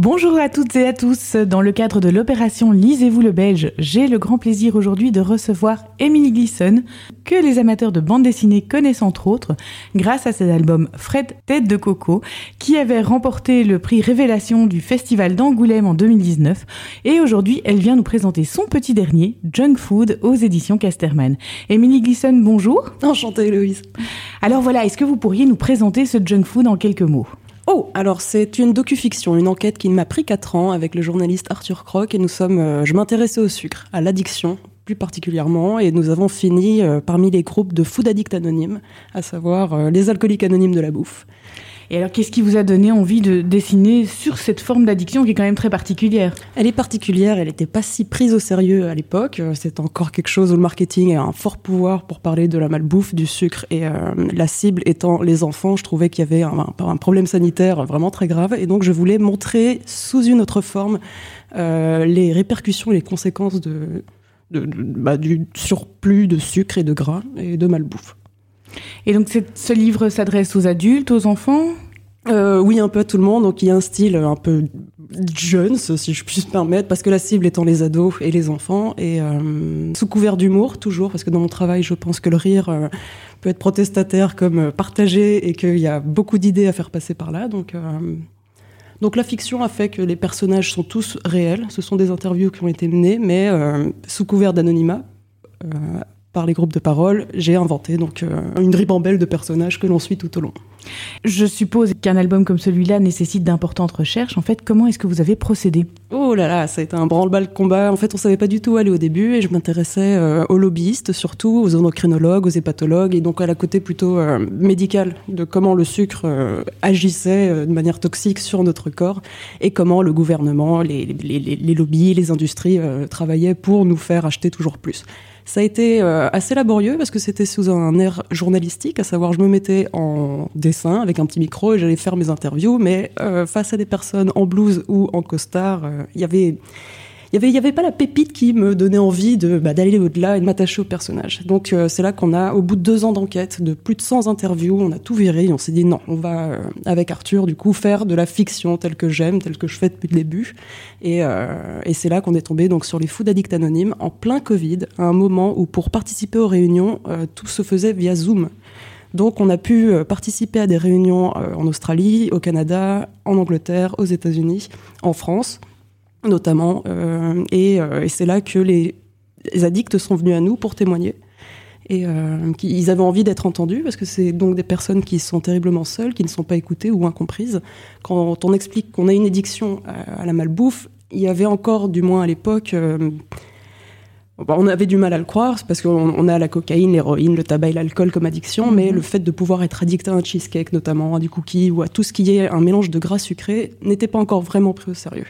Bonjour à toutes et à tous. Dans le cadre de l'opération Lisez-vous le Belge, j'ai le grand plaisir aujourd'hui de recevoir Emily Gleason, que les amateurs de bande dessinée connaissent entre autres, grâce à cet album Fred Tête de Coco, qui avait remporté le prix Révélation du Festival d'Angoulême en 2019. Et aujourd'hui, elle vient nous présenter son petit dernier, Junk Food, aux éditions Casterman. Emily Gleason, bonjour. Enchantée, Héloïse. Alors voilà, est-ce que vous pourriez nous présenter ce Junk Food en quelques mots? Oh, alors c'est une docu-fiction, une enquête qui m'a pris 4 ans avec le journaliste Arthur Croc et nous sommes, euh, je m'intéressais au sucre, à l'addiction plus particulièrement et nous avons fini euh, parmi les groupes de food addict anonymes, à savoir euh, les alcooliques anonymes de la bouffe. Et alors, qu'est-ce qui vous a donné envie de dessiner sur cette forme d'addiction qui est quand même très particulière? Elle est particulière, elle n'était pas si prise au sérieux à l'époque. Euh, c'est encore quelque chose où le marketing a un fort pouvoir pour parler de la malbouffe, du sucre et euh, la cible étant les enfants. Je trouvais qu'il y avait un, problème sanitaire vraiment très grave et donc je voulais montrer sous une autre forme euh, les répercussions et les conséquences bah, du surplus de sucre et de gras et de malbouffe. Et donc ce livre s'adresse aux adultes, aux enfants? Euh, oui, un peu à tout le monde. Donc il y a un style un peu jeune, si je puis me permettre, parce que la cible étant les ados et les enfants, et euh, sous couvert d'humour toujours, parce que dans mon travail, je pense que le rire euh, peut être protestataire comme partagé, et qu'il y a beaucoup d'idées à faire passer par là. Donc, donc la fiction a fait que les personnages sont tous réels. Ce sont des interviews qui ont été menées, mais sous couvert d'anonymat les groupes de parole, j'ai inventé donc euh, une ribambelle de personnages que l'on suit tout au long. Je suppose qu'un album comme celui-là nécessite d'importantes recherches. En fait, comment est-ce que vous avez procédé? Oh là là, ça a été un branle-bas combat. En fait, on savait pas du tout où aller au début et je m'intéressais euh, aux lobbyistes, surtout aux endocrinologues, aux hépatologues et donc à la côté plutôt euh, médical de comment le sucre euh, agissait de manière toxique sur notre corps et comment le gouvernement, les, les, les, lobbies, les industries travaillaient pour nous faire acheter toujours plus. Ça a été assez laborieux parce que c'était sous un air journalistique, à savoir je me mettais en avec un petit micro et j'allais faire mes interviews, mais euh, face à des personnes en blouse ou en costard, il euh, y avait il y avait, il y avait pas la pépite qui me donnait envie de bah, d'aller au-delà et de m'attacher au personnage. Donc euh, c'est là qu'on a, au bout de deux ans d'enquête, de plus de 100 interviews, on a tout viré. Et on s'est dit non, on va avec Arthur du coup faire de la fiction telle que j'aime, telle que je fais depuis le début. Et, c'est là qu'on est tombé donc sur les food addicts anonymes en plein Covid, à un moment où pour participer aux réunions, tout se faisait via Zoom. Donc on a pu euh, participer à des réunions euh, en Australie, au Canada, en Angleterre, aux États-Unis, en France notamment. Euh, et, c'est là que les, addicts sont venus à nous pour témoigner. Et ils avaient envie d'être entendus parce que c'est donc des personnes qui sont terriblement seules, qui ne sont pas écoutées ou incomprises. Quand on explique qu'on a une addiction à, la malbouffe, il y avait encore, du moins à l'époque, on avait du mal à le croire parce qu'on on a la cocaïne, l'héroïne, le tabac et l'alcool comme addiction, mmh. mais le fait de pouvoir être addict à un cheesecake notamment, à du cookie ou à tout ce qui est un mélange de gras sucré n'était pas encore vraiment pris au sérieux.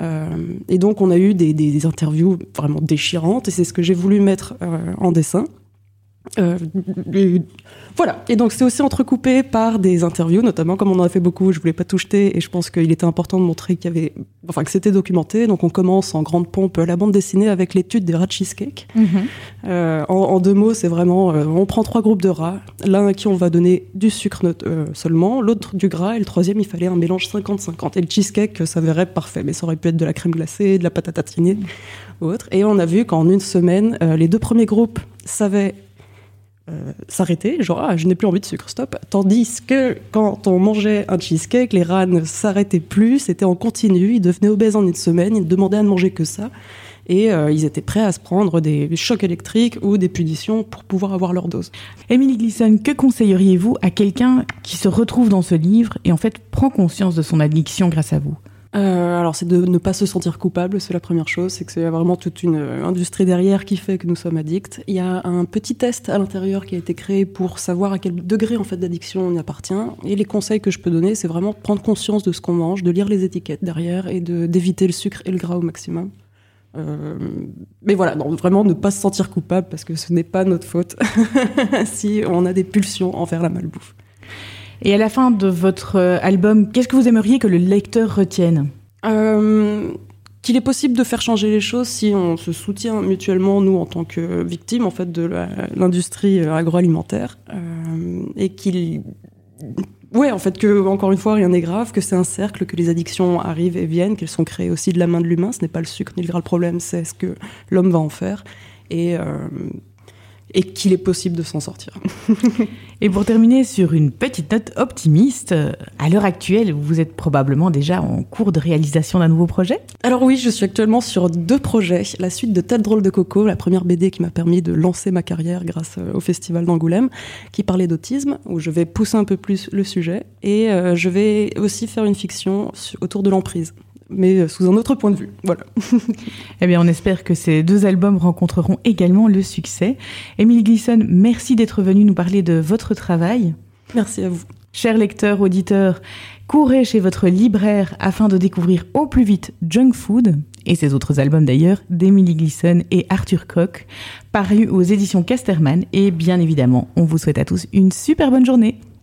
Euh, et donc on a eu des, des, des interviews vraiment déchirantes et c'est ce que j'ai voulu mettre euh, en dessin. Euh, et, voilà. Et donc c'est aussi entrecoupé par des interviews, notamment comme on en a fait beaucoup. Je voulais pas tout jeter et je pense qu'il était important de montrer qu'il y avait, enfin que c'était documenté. Donc on commence en grande pompe la bande dessinée avec l'étude des rats de cheesecake. Mm -hmm. en, en, deux mots, c'est vraiment, euh, on prend trois groupes de rats, l'un à qui on va donner du sucre euh, seulement, l'autre du gras et le troisième il fallait un mélange 50-50. Et le cheesecake s'avérait parfait, mais ça aurait pu être de la crème glacée, de la pâte à tartiner ou autre. Et on a vu qu'en une semaine, les deux premiers groupes savaient euh, s'arrêter, genre ah, je n'ai plus envie de sucre, stop. Tandis que quand on mangeait un cheesecake, les rats ne s'arrêtaient plus, c'était en continu, ils devenaient obèses en une semaine, ils demandaient à ne manger que ça, et euh, ils étaient prêts à se prendre des chocs électriques ou des punitions pour pouvoir avoir leur dose. Émilie Glisson, que conseilleriez-vous à quelqu'un qui se retrouve dans ce livre et en fait prend conscience de son addiction grâce à vous? Euh, alors, c'est de ne pas se sentir coupable, c'est la première chose. C'est que c'est vraiment toute une industrie derrière qui fait que nous sommes addicts. Il y a un petit test à l'intérieur qui a été créé pour savoir à quel degré en fait d'addiction on y appartient. Et les conseils que je peux donner, c'est vraiment prendre conscience de ce qu'on mange, de lire les étiquettes derrière et de d'éviter le sucre et le gras au maximum. Euh, mais voilà, non, vraiment ne pas se sentir coupable parce que ce n'est pas notre faute si on a des pulsions envers la malbouffe. Et à la fin de votre euh, album, qu'est-ce que vous aimeriez que le lecteur retienne? Euh, Qu'il est possible de faire changer les choses si on se soutient mutuellement, nous, en tant que victimes en fait, de l'industrie agroalimentaire, euh, et qu'il ouais, en fait, que encore une fois, rien n'est grave, que c'est un cercle, que les addictions arrivent et viennent, qu'elles sont créées aussi de la main de l'humain. Ce n'est pas le sucre ni le gras le problème, c'est ce que l'homme va en faire. Et, et qu'il est possible de s'en sortir. et pour terminer sur une petite note optimiste, à l'heure actuelle, vous êtes probablement déjà en cours de réalisation d'un nouveau projet? Alors oui, je suis actuellement sur deux projets. La suite de Tête drôle de coco, la première BD qui m'a permis de lancer ma carrière grâce euh, au festival d'Angoulême, qui parlait d'autisme, où je vais pousser un peu plus le sujet. Et euh, je vais aussi faire une fiction autour de l'emprise mais euh, sous un autre point de vue. Voilà. eh bien, on espère que ces deux albums rencontreront également le succès. Émilie Glisson, merci d'être venue nous parler de votre travail. Merci à vous. Chers lecteurs, auditeurs, courez chez votre libraire afin de découvrir au plus vite Junk Food et ses autres albums d'ailleurs d'Emily Gleason et Arthur Koch, parus aux éditions Casterman. Et bien évidemment, on vous souhaite à tous une super bonne journée.